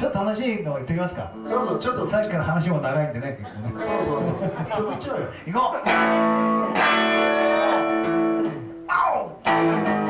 楽しいの言ってきますか。そうそうちょっと。さっきから話も長いんでね結構ね。そうそうそう。曲いっちゃうよ。行こう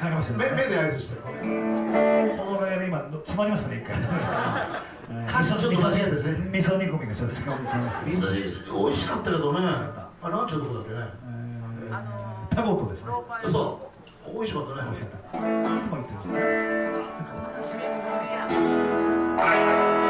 かりました目目で合図してそのおかげで今詰まりましたね一回。歌詞ちょっと間違えたですね。味噌煮込みがちょっと詰まりました味美味しかった。けどねあなんちゅうとこだっけね。えータゴートですねそう。美味しかったね。美味しかった。いつも言ってるんですよねい